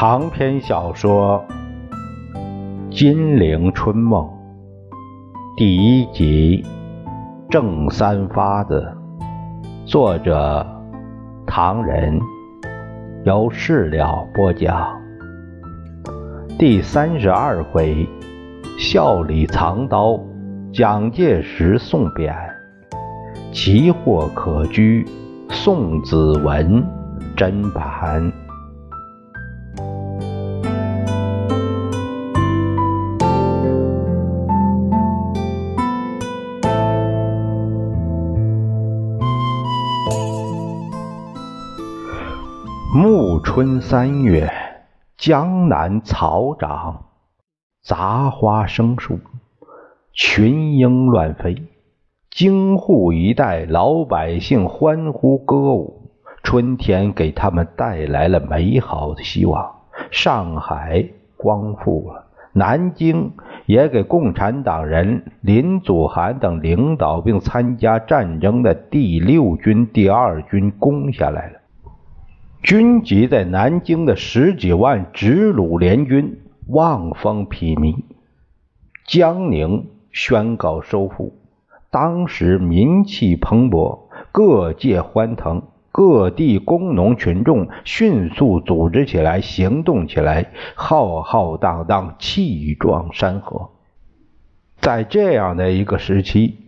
长篇小说《金陵春梦》第一集《正三发子》，作者唐人，由事了播讲。第三十二回，笑里藏刀，蒋介石送匾，奇货可居，宋子文砧板。春三月，江南草长，杂花生树，群莺乱飞。京沪一带老百姓欢呼歌舞，春天给他们带来了美好的希望。上海光复了，南京也给共产党人林祖涵等领导并参加战争的第六军第二军攻下来了。军籍在南京的十几万直鲁联军望风披靡，江宁宣告收复。当时民气蓬勃，各界欢腾，各地工农群众迅速组织起来，行动起来，浩浩荡荡，气壮山河。在这样的一个时期，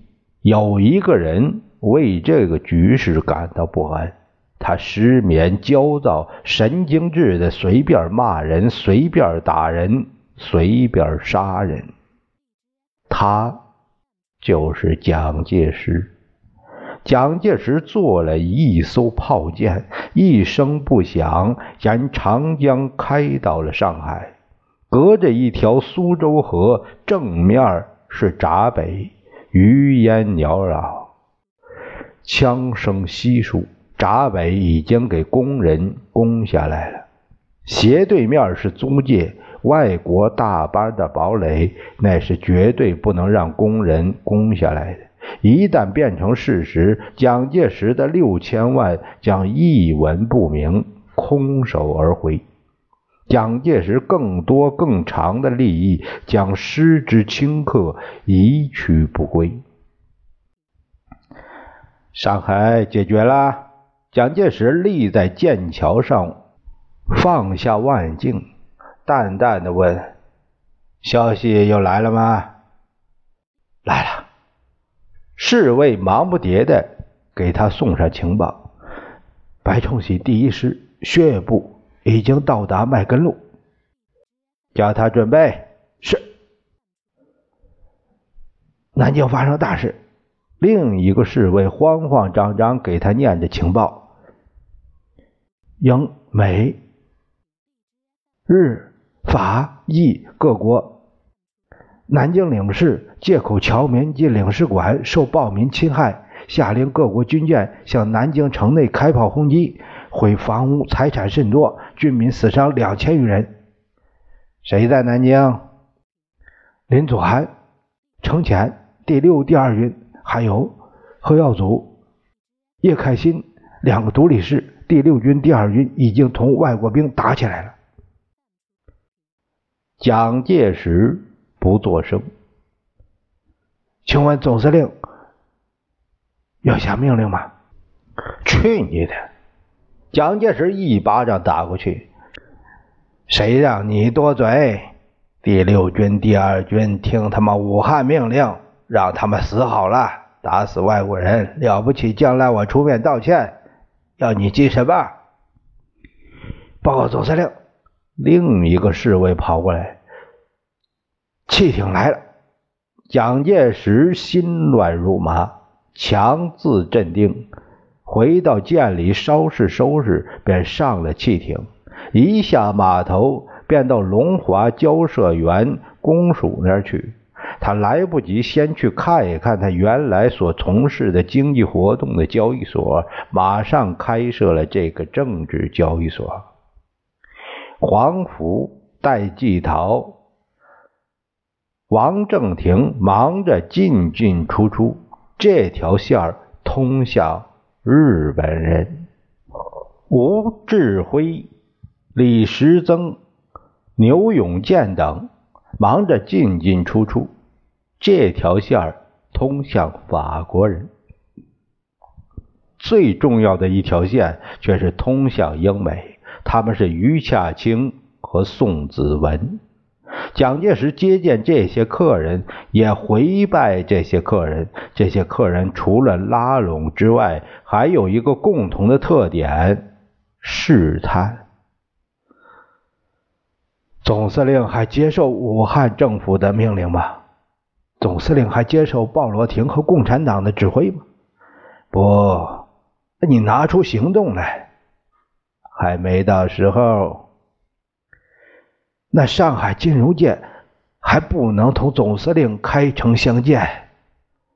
有一个人为这个局势感到不安。他失眠、焦躁、神经质的，随便骂人，随便打人，随便杀人。他就是蒋介石。蒋介石做了一艘炮舰，一声不响，沿长江开到了上海。隔着一条苏州河，正面是闸北，余烟缭绕，枪声稀疏。闸北已经给工人攻下来了，斜对面是租界，外国大班的堡垒，那是绝对不能让工人攻下来的。一旦变成事实，蒋介石的六千万将一文不名，空手而回。蒋介石更多更长的利益将失之顷刻，一去不归。上海解决了。蒋介石立在剑桥上，放下望远镜，淡淡的问：“消息又来了吗？”“来了。”侍卫忙不迭的给他送上情报：“白崇禧第一师血液部已经到达麦根路，叫他准备。”“是。”南京发生大事。另一个侍卫慌慌张张给他念着情报。英美日法意各国南京领事借口侨民及领事馆受暴民侵害，下令各国军舰向南京城内开炮轰击，毁房屋财产甚多，军民死伤两千余人。谁在南京？林祖涵、程潜、第六、第二军，还有何耀祖、叶凯新两个独立师。第六军、第二军已经同外国兵打起来了。蒋介石不作声。请问总司令要下命令吗？去你的！蒋介石一巴掌打过去。谁让你多嘴？第六军、第二军听他妈武汉命令，让他们死好了，打死外国人了不起？将来我出面道歉。要你记什么？报告总司令。另一个侍卫跑过来，汽艇来了。蒋介石心乱如麻，强自镇定，回到舰里稍事收拾，便上了汽艇。一下码头，便到龙华交涉员公署那儿去。他来不及先去看一看他原来所从事的经济活动的交易所，马上开设了这个政治交易所。黄福、戴季陶、王正廷忙着进进出出，这条线儿通向日本人。吴志辉、李时增牛永健等忙着进进出出，这条线儿通向法国人。最重要的一条线却是通向英美，他们是余洽清和宋子文。蒋介石接见这些客人，也回拜这些客人。这些客人除了拉拢之外，还有一个共同的特点：试探。总司令还接受武汉政府的命令吗？总司令还接受鲍罗廷和共产党的指挥吗？不。你拿出行动来，还没到时候。那上海金融界还不能同总司令开诚相见，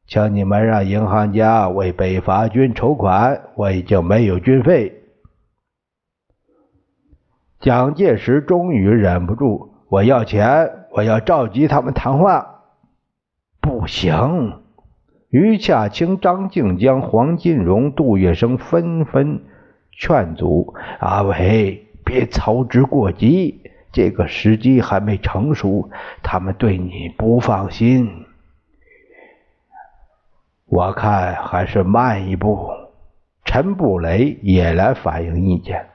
请你们让银行家为北伐军筹款，我已经没有军费。蒋介石终于忍不住，我要钱，我要召集他们谈话。不行。于洽清、张静江、黄金荣、杜月笙纷纷劝阻：“阿伟，别操之过急，这个时机还没成熟，他们对你不放心。我看还是慢一步。”陈布雷也来反映意见。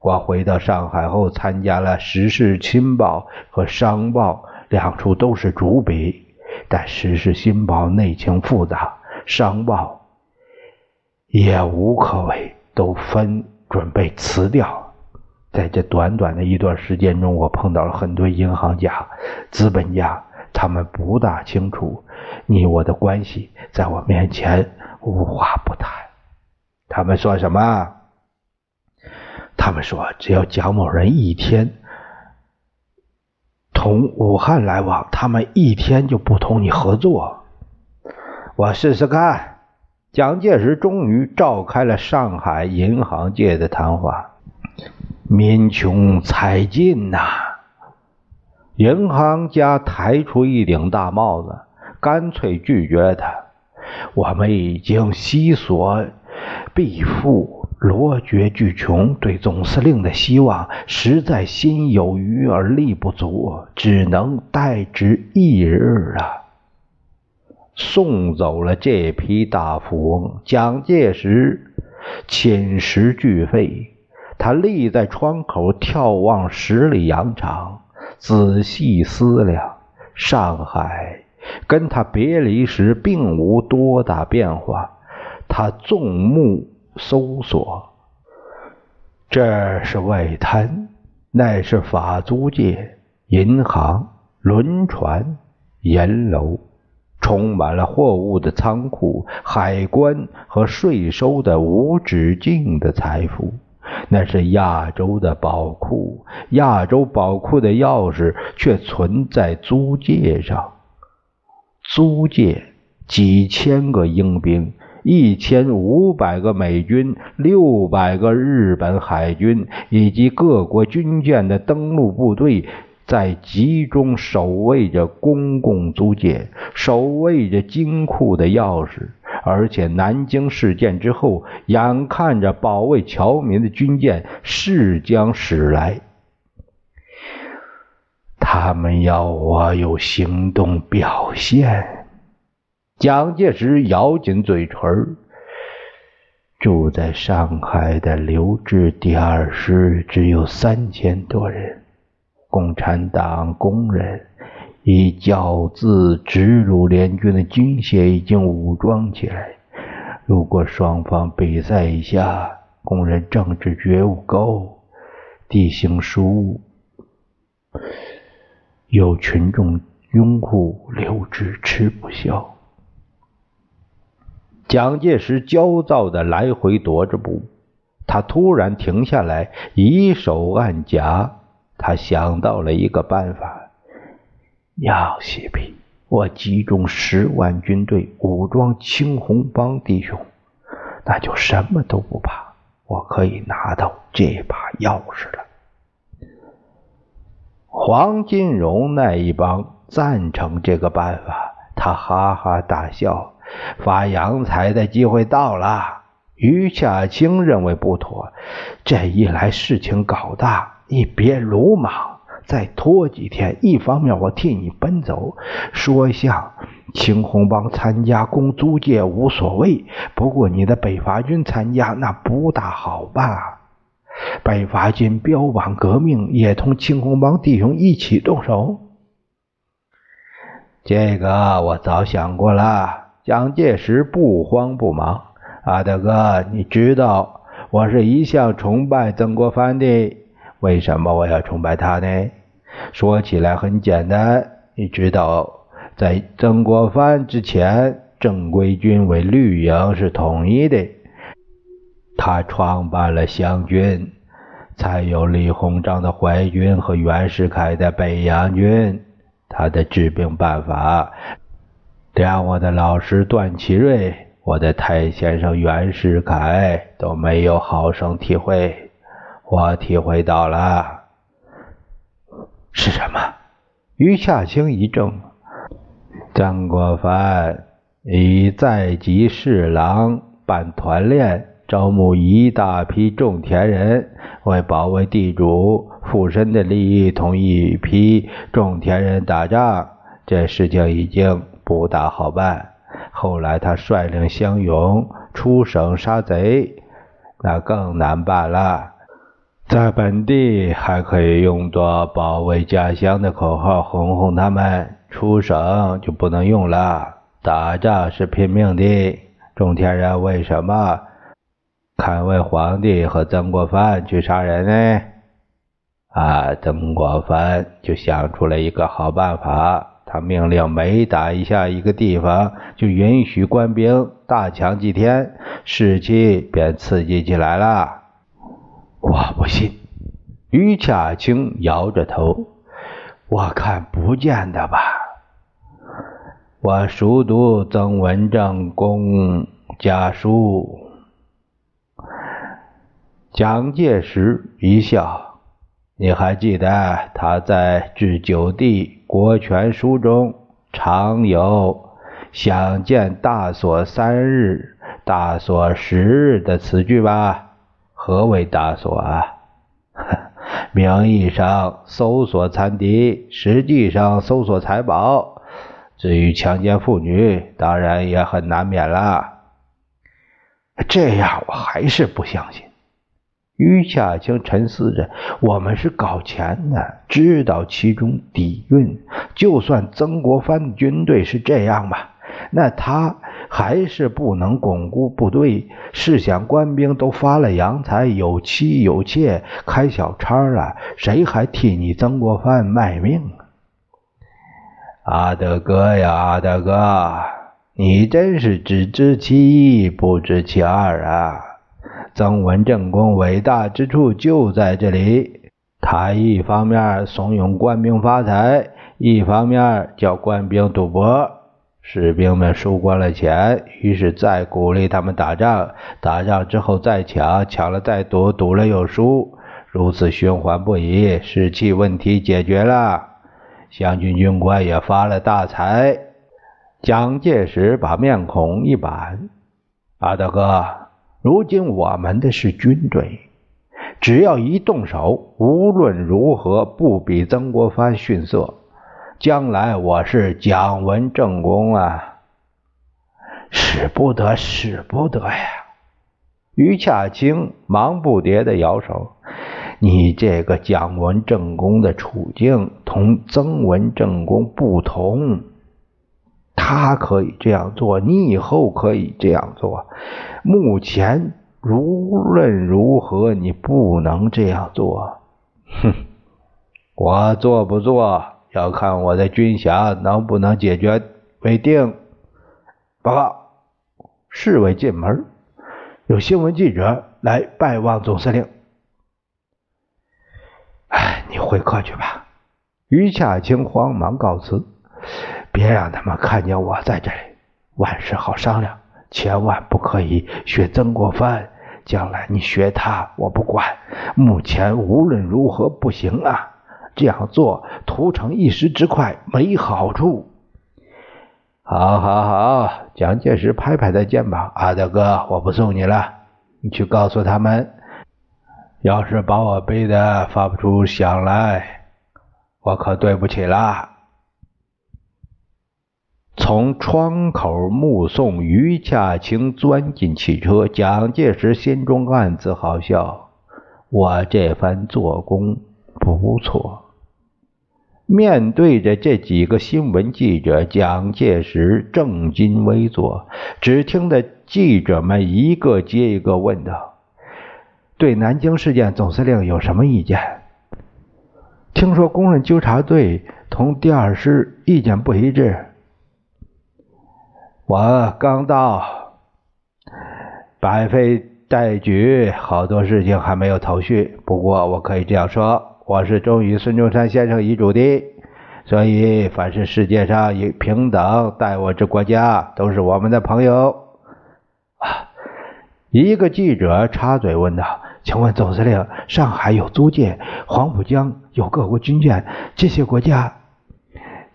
我回到上海后，参加了《时事新报》和《商报》，两处都是主笔。但《时事新报》内情复杂，《商报》也无可为，都分准备辞掉。在这短短的一段时间中，我碰到了很多银行家、资本家，他们不大清楚你我的关系，在我面前无话不谈。他们说什么？他们说，只要蒋某人一天。同武汉来往，他们一天就不同你合作。我试试看。蒋介石终于召开了上海银行界的谈话。民穷财尽呐，银行家抬出一顶大帽子，干脆拒绝他。我们已经悉所必负。罗绝巨穷，对总司令的希望实在心有余而力不足，只能待之一日啊！送走了这批大富翁，蒋介石寝食俱废。他立在窗口眺望十里洋场，仔细思量：上海跟他别离时并无多大变化。他纵目。搜索，这是外滩，那是法租界、银行、轮船、盐楼，充满了货物的仓库、海关和税收的无止境的财富。那是亚洲的宝库，亚洲宝库的钥匙却存在租界上。租界几千个英兵。一千五百个美军、六百个日本海军以及各国军舰的登陆部队，在集中守卫着公共租界，守卫着金库的钥匙。而且，南京事件之后，眼看着保卫侨民的军舰势将驶来，他们要我有行动表现。蒋介石咬紧嘴唇。住在上海的刘志第二师只有三千多人，共产党工人以教字直入联军的军械已经武装起来。如果双方比赛一下，工人政治觉悟高，地形疏，有群众拥护，刘志吃不消。蒋介石焦躁的来回踱着步，他突然停下来，以手按颊。他想到了一个办法：杨锡弼，我集中十万军队，武装青红帮弟兄，那就什么都不怕。我可以拿到这把钥匙了。黄金荣那一帮赞成这个办法，他哈哈大笑。发洋财的机会到了。于夏清认为不妥，这一来事情搞大，你别鲁莽，再拖几天，一方面我替你奔走，说向青红帮参加攻租界无所谓，不过你的北伐军参加那不大好吧？北伐军标榜革命，也同青红帮弟兄一起动手。这个我早想过了。蒋介石不慌不忙，阿德哥，你知道我是一向崇拜曾国藩的。为什么我要崇拜他呢？说起来很简单，你知道，在曾国藩之前，正规军为绿营是统一的。他创办了湘军，才有李鸿章的淮军和袁世凯的北洋军。他的治病办法。连我的老师段祺瑞，我的太先生袁世凯都没有好生体会，我体会到了。是什么？于夏青一怔。曾国藩以在籍侍郎办团练，招募一大批种田人，为保卫地主附身的利益，同一批种田人打仗。这事情已经。不大好办。后来他率领乡勇出省杀贼，那更难办了。在本地还可以用作保卫家乡的口号哄哄他们，出省就不能用了。打仗是拼命的，种田人为什么看为皇帝和曾国藩去杀人呢？啊，曾国藩就想出了一个好办法。他命令每打一下一个地方，就允许官兵大抢几天，士气便刺激起来了。我不信。于恰清摇着头，我看不见的吧。我熟读曾文正公家书。蒋介石一笑，你还记得他在治九地？国权书中常有“想见大所三日，大所十日”的词句吧？何为大所啊？名义上搜索残敌，实际上搜索财宝。至于强奸妇女，当然也很难免了。这样我还是不相信。于夏青沉思着：“我们是搞钱的，知道其中底蕴。就算曾国藩的军队是这样吧，那他还是不能巩固部队。试想，官兵都发了洋财，有妻有妾，开小差了，谁还替你曾国藩卖命啊？”阿德哥呀，阿德哥，你真是只知其一，不知其二啊！曾文正公伟大之处就在这里，他一方面怂恿官兵发财，一方面叫官兵赌博，士兵们输光了钱，于是再鼓励他们打仗，打仗之后再抢，抢了再赌，赌了又输，如此循环不已，士气问题解决了，湘军军官也发了大财。蒋介石把面孔一板：“阿德哥。”如今我们的是军队，只要一动手，无论如何不比曾国藩逊色。将来我是蒋文正公啊，使不得，使不得呀！于恰清忙不迭的摇手：“你这个蒋文正公的处境同曾文正公不同，他可以这样做，你以后可以这样做。”目前无论如何，你不能这样做。哼，我做不做要看我的军饷能不能解决为定。报告，侍卫进门，有新闻记者来拜望总司令。哎，你回客去吧。于夏青慌忙告辞，别让他们看见我在这里，万事好商量。千万不可以学曾国藩，将来你学他，我不管。目前无论如何不行啊！这样做图成一时之快，没好处。好，好，好！蒋介石拍拍他肩膀：“阿德哥，我不送你了，你去告诉他们，要是把我背的发不出响来，我可对不起了。从窗口目送于恰清钻进汽车，蒋介石心中暗自好笑。我这番做工不错。面对着这几个新闻记者，蒋介石正襟危坐，只听得记者们一个接一个问道：“对南京事件，总司令有什么意见？”听说工人纠察队同第二师意见不一致。我刚到，百废待举，好多事情还没有头绪。不过我可以这样说，我是忠于孙中山先生遗嘱的，所以凡是世界上以平等待我之国家，都是我们的朋友。啊！一个记者插嘴问道：“请问总司令，上海有租界，黄浦江有各国军舰，这些国家？”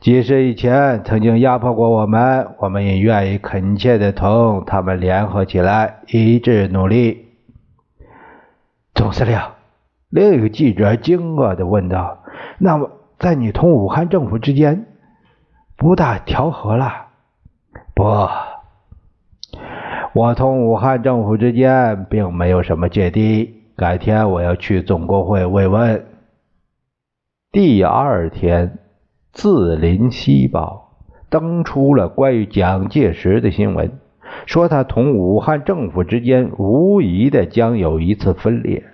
即使以前曾经压迫过我们，我们也愿意恳切的同他们联合起来，一致努力。总司令，另一个记者惊愕的问道：“那么，在你同武汉政府之间，不大调和了？”不，我同武汉政府之间并没有什么芥蒂。改天我要去总工会慰问。第二天。《字林西报》登出了关于蒋介石的新闻，说他同武汉政府之间无疑的将有一次分裂。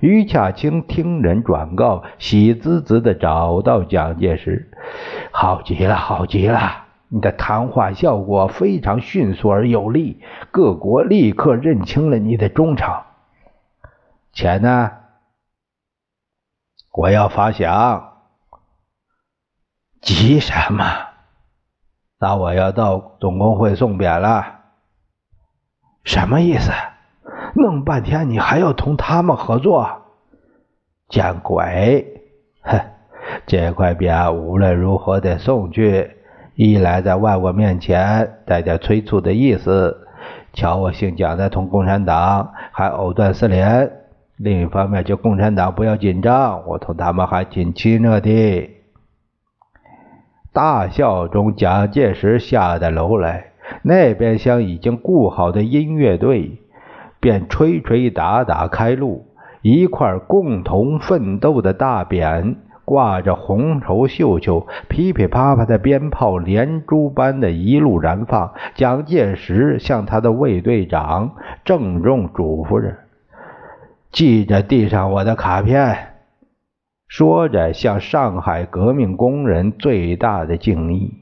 于洽清听人转告，喜滋滋的找到蒋介石：“好极了，好极了！你的谈话效果非常迅速而有力，各国立刻认清了你的忠诚。钱呢？我要发饷。”急什么？那我要到总工会送匾了。什么意思？弄半天你还要同他们合作？见鬼！哼，这块匾无论如何得送去。一来在外国面前带点催促的意思，瞧我姓蒋的同共产党还藕断丝连；另一方面，叫共产党不要紧张，我同他们还挺亲热的。大笑中，蒋介石下的楼来，那边厢已经雇好的音乐队便吹吹打打开路，一块共同奋斗的大匾，挂着红绸绣球，噼噼啪啪的鞭炮连珠般的一路燃放。蒋介石向他的卫队长郑重嘱咐着：“记着递上我的卡片。”说着，向上海革命工人最大的敬意。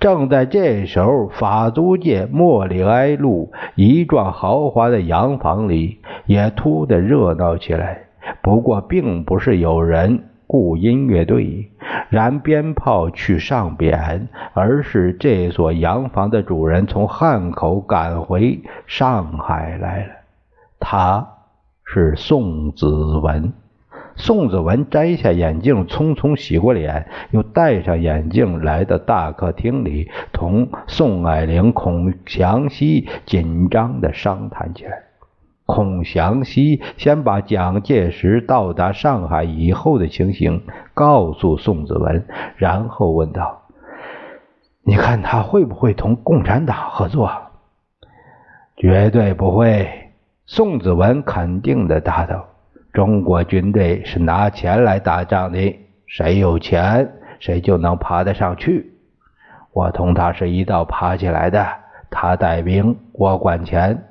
正在这时候，法租界莫里埃路一幢豪华的洋房里也突的热闹起来。不过，并不是有人雇音乐队、燃鞭炮去上匾，而是这所洋房的主人从汉口赶回上海来了。他是宋子文。宋子文摘下眼镜，匆匆洗过脸，又戴上眼镜，来到大客厅里，同宋霭龄、孔祥熙紧张地商谈起来。孔祥熙先把蒋介石到达上海以后的情形告诉宋子文，然后问道：“你看他会不会同共产党合作？”“绝对不会。”宋子文肯定地答道。中国军队是拿钱来打仗的，谁有钱，谁就能爬得上去。我同他是一道爬起来的，他带兵，我管钱。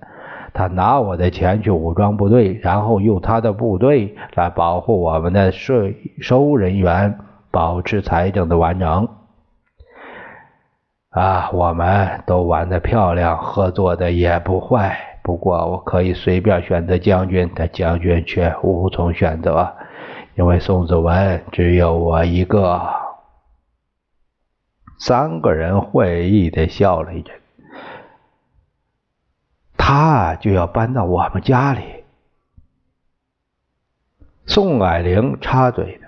他拿我的钱去武装部队，然后用他的部队来保护我们的税收人员，保持财政的完整。啊，我们都玩得漂亮，合作的也不坏。不过我可以随便选择将军，但将军却无从选择，因为宋子文只有我一个。三个人会意的笑了一阵。他就要搬到我们家里。宋霭龄插嘴的，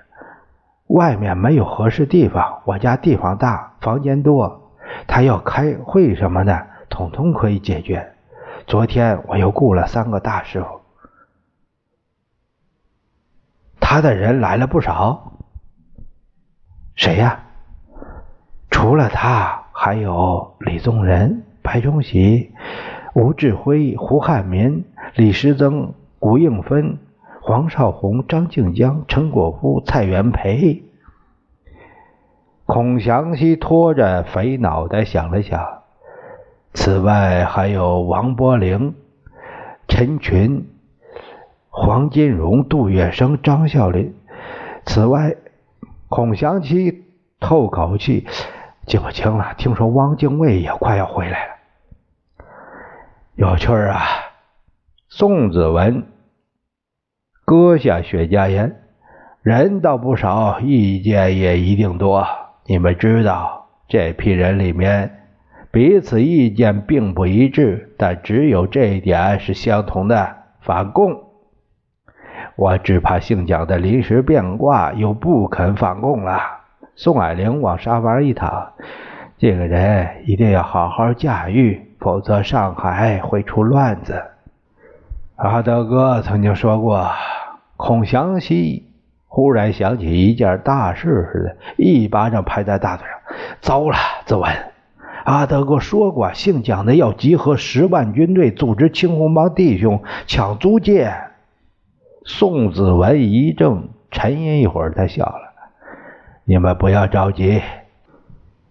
外面没有合适地方，我家地方大，房间多，他要开会什么的，统统可以解决。昨天我又雇了三个大师傅，他的人来了不少。谁呀？除了他，还有李宗仁、白崇禧、吴志辉、胡汉民、李时珍、古应芬、黄绍竑、张静江、陈果夫、蔡元培。孔祥熙拖着肥脑袋想了想，此外还有王伯龄、陈群、黄金荣、杜月笙、张啸林。此外，孔祥熙透口气。记不清了，听说汪精卫也快要回来了，有趣儿啊！宋子文割下雪茄烟，人倒不少，意见也一定多。你们知道，这批人里面彼此意见并不一致，但只有这一点是相同的：反共。我只怕姓蒋的临时变卦，又不肯反共了。宋霭龄往沙发一躺，这个人一定要好好驾驭，否则上海会出乱子。阿德哥曾经说过，孔祥熙忽然想起一件大事似的，一巴掌拍在大腿上：“糟了，子文！阿德哥说过，姓蒋的要集合十万军队，组织青红帮弟兄抢租界。”宋子文一怔，沉吟一会儿，他笑了。你们不要着急，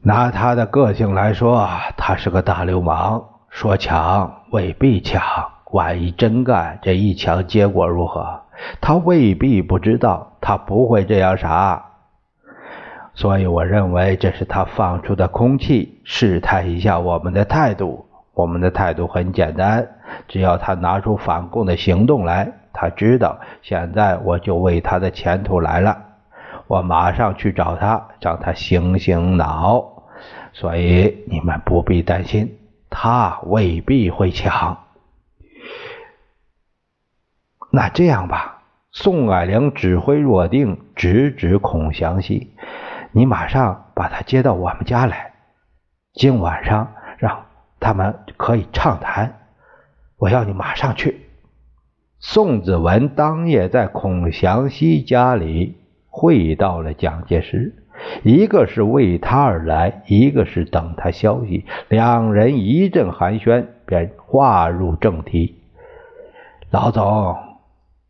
拿他的个性来说，他是个大流氓。说抢未必抢，万一真干，这一抢结果如何？他未必不知道，他不会这样傻。所以我认为这是他放出的空气，试探一下我们的态度。我们的态度很简单，只要他拿出反共的行动来，他知道现在我就为他的前途来了。我马上去找他，让他醒醒脑。所以你们不必担心，他未必会抢。那这样吧，宋霭龄指挥若定，直指孔祥熙，你马上把他接到我们家来，今晚上让他们可以畅谈。我要你马上去。宋子文当夜在孔祥熙家里。会到了蒋介石，一个是为他而来，一个是等他消息。两人一阵寒暄，便话入正题。老总，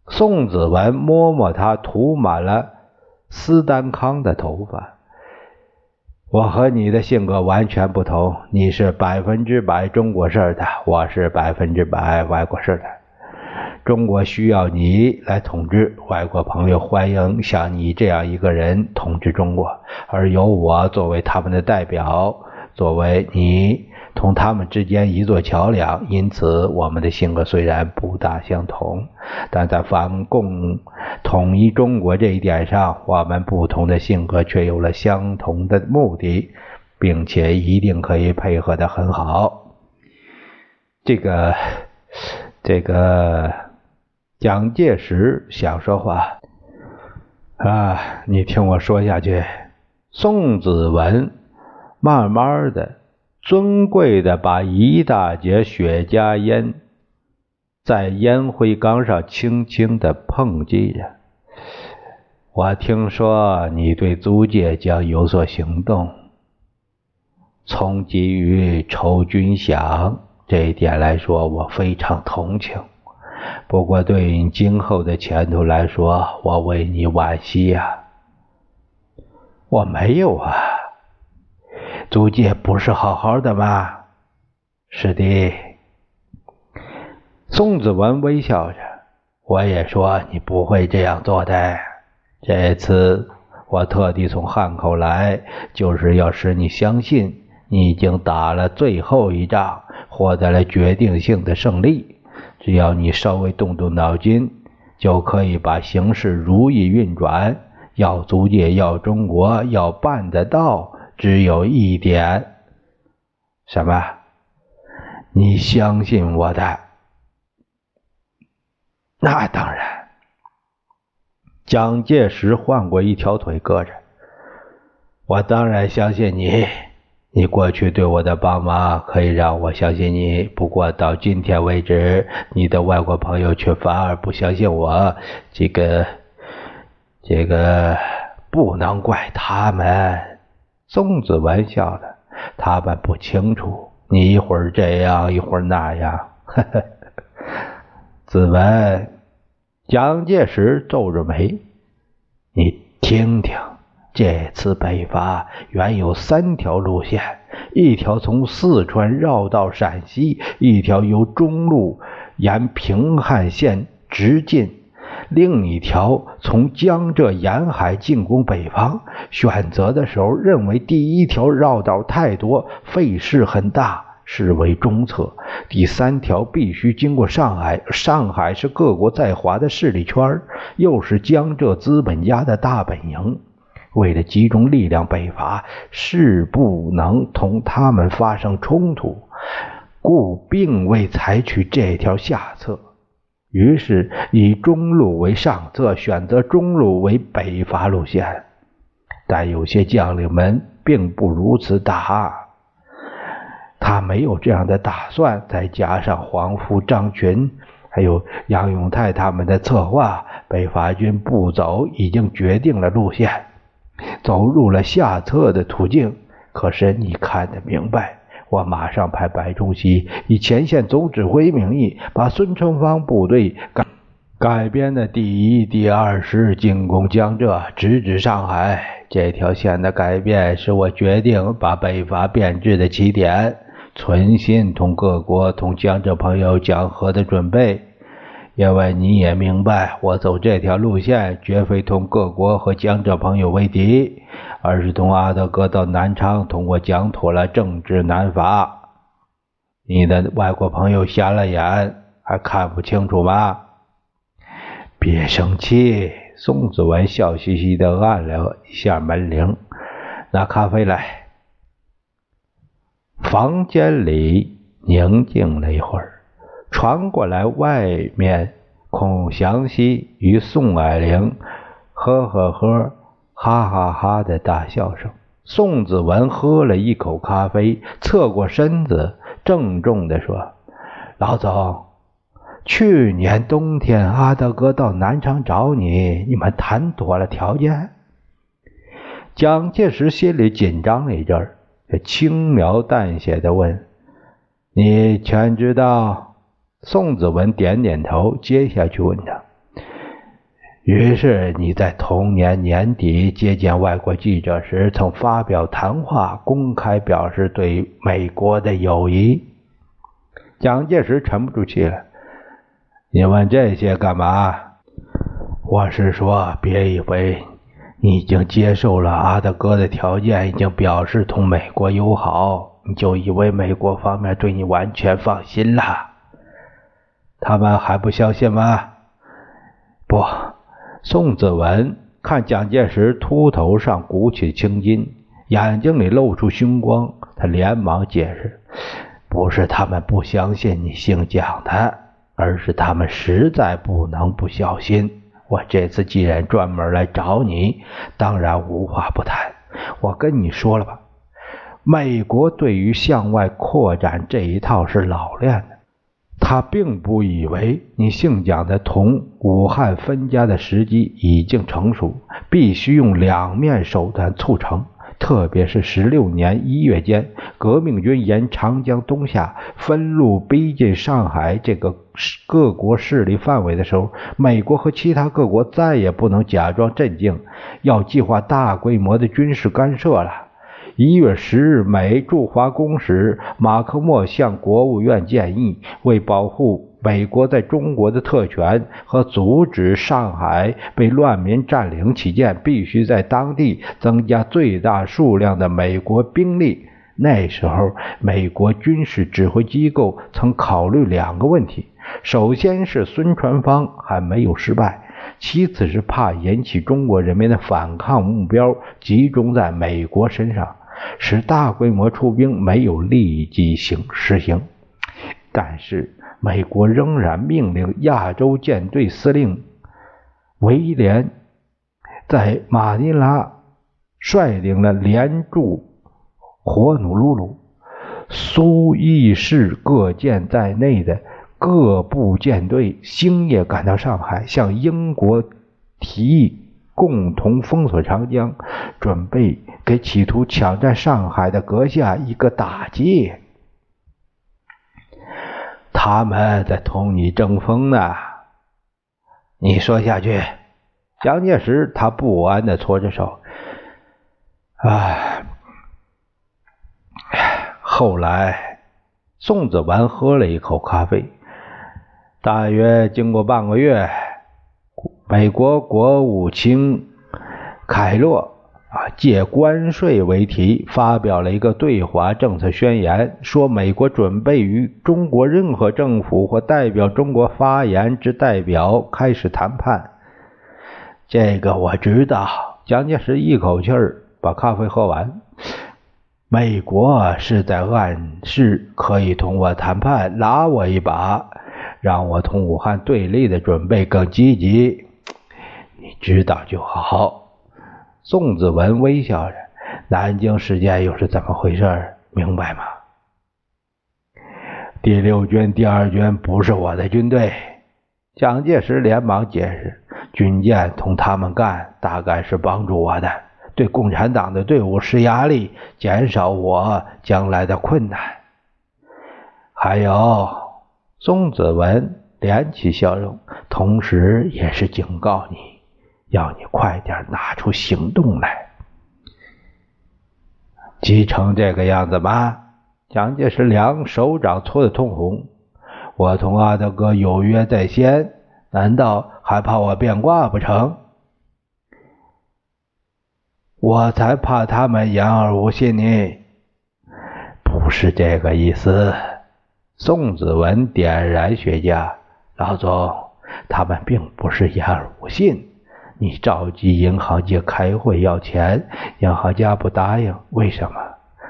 宋子文摸摸他涂满了斯丹康的头发。我和你的性格完全不同，你是百分之百中国式的，我是百分之百外国式的。中国需要你来统治，外国朋友欢迎像你这样一个人统治中国，而由我作为他们的代表，作为你同他们之间一座桥梁。因此，我们的性格虽然不大相同，但在反共、统一中国这一点上，我们不同的性格却有了相同的目的，并且一定可以配合的很好。这个，这个。蒋介石想说话啊，你听我说下去。宋子文慢慢的、尊贵的把一大截雪茄烟在烟灰缸上轻轻的碰击着。我听说你对租界将有所行动，从基于筹军饷这一点来说，我非常同情。不过，对你今后的前途来说，我为你惋惜呀。我没有啊，租界不是好好的吗？是的。宋子文微笑着，我也说你不会这样做的。这次我特地从汉口来，就是要使你相信，你已经打了最后一仗，获得了决定性的胜利。只要你稍微动动脑筋，就可以把形势如意运转。要租界，要中国，要办得到，只有一点，什么？你相信我的？那当然。蒋介石换过一条腿搁着，我当然相信你。你过去对我的帮忙可以让我相信你，不过到今天为止，你的外国朋友却反而不相信我。这个，这个，不能怪他们。宋子文笑了，他们不清楚，你一会儿这样，一会儿那样。子文，蒋介石皱着眉，你听听，这次北伐原有三条路线，一条从四川绕到陕西，一条由中路沿平汉线直进。另一条从江浙沿海进攻北方，选择的时候认为第一条绕道太多，费事很大，视为中策。第三条必须经过上海，上海是各国在华的势力圈，又是江浙资本家的大本营。为了集中力量北伐，是不能同他们发生冲突，故并未采取这条下策。于是以中路为上策，选择中路为北伐路线。但有些将领们并不如此打，他没有这样的打算。再加上黄福、张群还有杨永泰他们的策划，北伐军不走已经决定了路线，走入了下策的途径。可是你看得明白。我马上派白崇禧以前线总指挥名义，把孙春芳部队改改编的第一、第二师进攻江浙，直指上海。这条线的改变是我决定把北伐变质的起点，存心同各国、同江浙朋友讲和的准备。因为你也明白，我走这条路线，绝非同各国和江浙朋友为敌。而是同阿德哥到南昌，同我讲妥了政治南伐。你的外国朋友瞎了眼，还看不清楚吗？别生气。宋子文笑嘻嘻的按了一下门铃，拿咖啡来。房间里宁静了一会儿，传过来外面孔祥熙与宋霭龄呵呵呵。哈哈哈的大笑声。宋子文喝了一口咖啡，侧过身子，郑重地说：“老总，去年冬天阿德哥到南昌找你，你们谈妥了条件？”蒋介石心里紧张了一阵儿，轻描淡写的问：“你全知道？”宋子文点点头，接下去问他。于是你在同年年底接见外国记者时，曾发表谈话，公开表示对美国的友谊。蒋介石沉不住气了：“你问这些干嘛？我是说，别以为你已经接受了阿德哥的条件，已经表示同美国友好，你就以为美国方面对你完全放心了？他们还不相信吗？不。”宋子文看蒋介石秃头上鼓起青筋，眼睛里露出凶光，他连忙解释：“不是他们不相信你姓蒋的，而是他们实在不能不小心。我这次既然专门来找你，当然无话不谈。我跟你说了吧，美国对于向外扩展这一套是老练的。”他并不以为你姓蒋的同武汉分家的时机已经成熟，必须用两面手段促成。特别是十六年一月间，革命军沿长江东下，分路逼近上海这个各国势力范围的时候，美国和其他各国再也不能假装镇静，要计划大规模的军事干涉了。一月十日，美驻华公使马克默向国务院建议，为保护美国在中国的特权和阻止上海被乱民占领起见，必须在当地增加最大数量的美国兵力。那时候，美国军事指挥机构曾考虑两个问题：首先是孙传芳还没有失败；其次是怕引起中国人民的反抗，目标集中在美国身上。使大规模出兵没有立即行实行，但是美国仍然命令亚洲舰队司令威廉在马尼拉率领了连驻火努鲁鲁、苏伊士各舰在内的各部舰队星夜赶到上海，向英国提议。共同封锁长江，准备给企图抢占上海的阁下一个打击。他们在同你争锋呢。你说下去。蒋介石他不安的搓着手。唉，后来，宋子文喝了一口咖啡。大约经过半个月，美国国务卿凯洛啊借关税为题发表了一个对华政策宣言，说美国准备与中国任何政府或代表中国发言之代表开始谈判。这个我知道。蒋介石一口气儿。把咖啡喝完，美国是在暗示可以同我谈判，拉我一把，让我同武汉对立的准备更积极。你知道就好。宋子文微笑着，南京事件又是怎么回事？明白吗？第六军、第二军不是我的军队。蒋介石连忙解释，军舰同他们干，大概是帮助我的。对共产党的队伍施压力，减少我将来的困难。还有，宋子文敛起笑容，同时也是警告你，要你快点拿出行动来。急成这个样子吗？蒋介石两手掌搓得通红。我同阿德哥有约在先，难道还怕我变卦不成？我才怕他们言而无信呢，不是这个意思。宋子文点燃雪茄，老总，他们并不是言而无信。你召集银行家开会要钱，银行家不答应，为什么？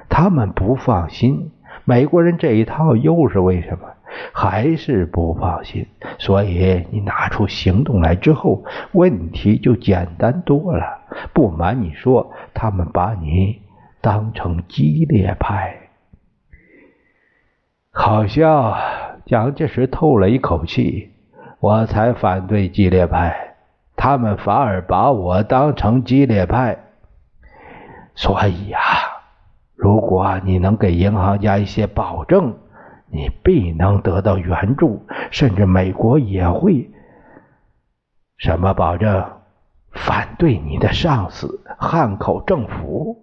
他们不放心。美国人这一套又是为什么？还是不放心。所以你拿出行动来之后，问题就简单多了。不瞒你说，他们把你当成激烈派。好笑，蒋介石透了一口气。我才反对激烈派，他们反而把我当成激烈派。所以呀。如果你能给银行家一些保证，你必能得到援助，甚至美国也会。什么保证？反对你的上司汉口政府，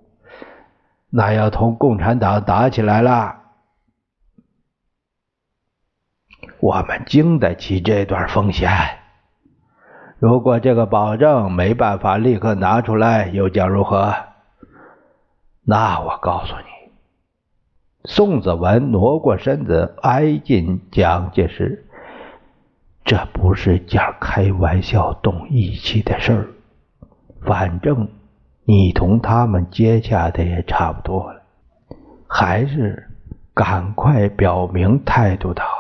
那要同共产党打起来了。我们经得起这段风险。如果这个保证没办法立刻拿出来，又将如何？那我告诉你，宋子文挪过身子，挨近蒋介石。这不是件开玩笑、动义气的事儿。反正你同他们接洽的也差不多了，还是赶快表明态度的好。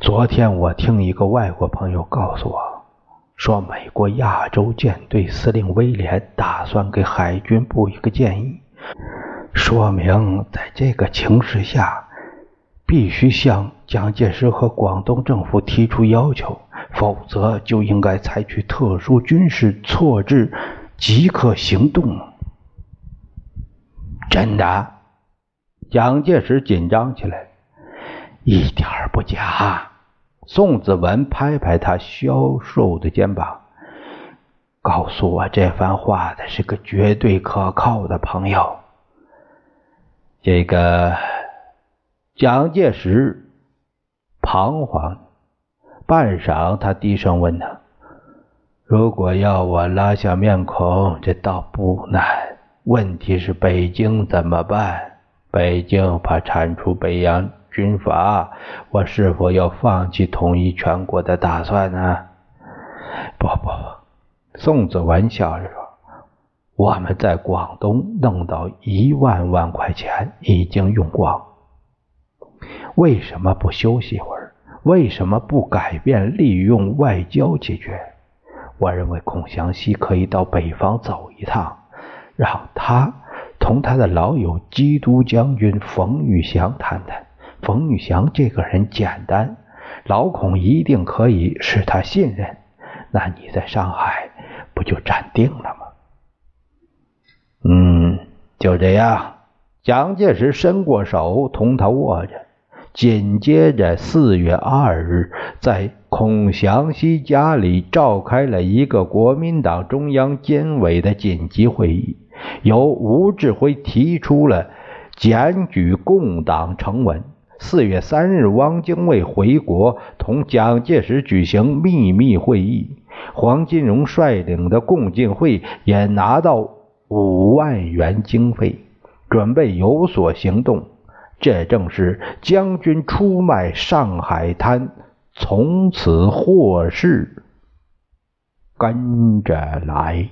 昨天我听一个外国朋友告诉我。说美国亚洲舰队司令威廉打算给海军部一个建议，说明在这个情势下，必须向蒋介石和广东政府提出要求，否则就应该采取特殊军事措置，即刻行动。真的？蒋介石紧张起来，一点不假。宋子文拍拍他消瘦的肩膀，告诉我这番话的是个绝对可靠的朋友。这个蒋介石彷徨半晌，他低声问他：“如果要我拉下面孔，这倒不难。问题是北京怎么办？北京怕铲除北洋。”军阀，我是否要放弃统一全国的打算呢？不不，宋子文笑着说：“我们在广东弄到一万万块钱已经用光，为什么不休息一会儿？为什么不改变利用外交解决？我认为孔祥熙可以到北方走一趟，让他同他的老友基督将军冯玉祥谈谈。”冯玉祥这个人简单，老孔一定可以使他信任。那你在上海不就站定了吗？嗯，就这样。蒋介石伸过手，同他握着。紧接着，四月二日，在孔祥熙家里召开了一个国民党中央监委的紧急会议，由吴志辉提出了检举共党成文。四月三日，汪精卫回国，同蒋介石举行秘密会议。黄金荣率领的共进会也拿到五万元经费，准备有所行动。这正是将军出卖上海滩，从此祸事跟着来。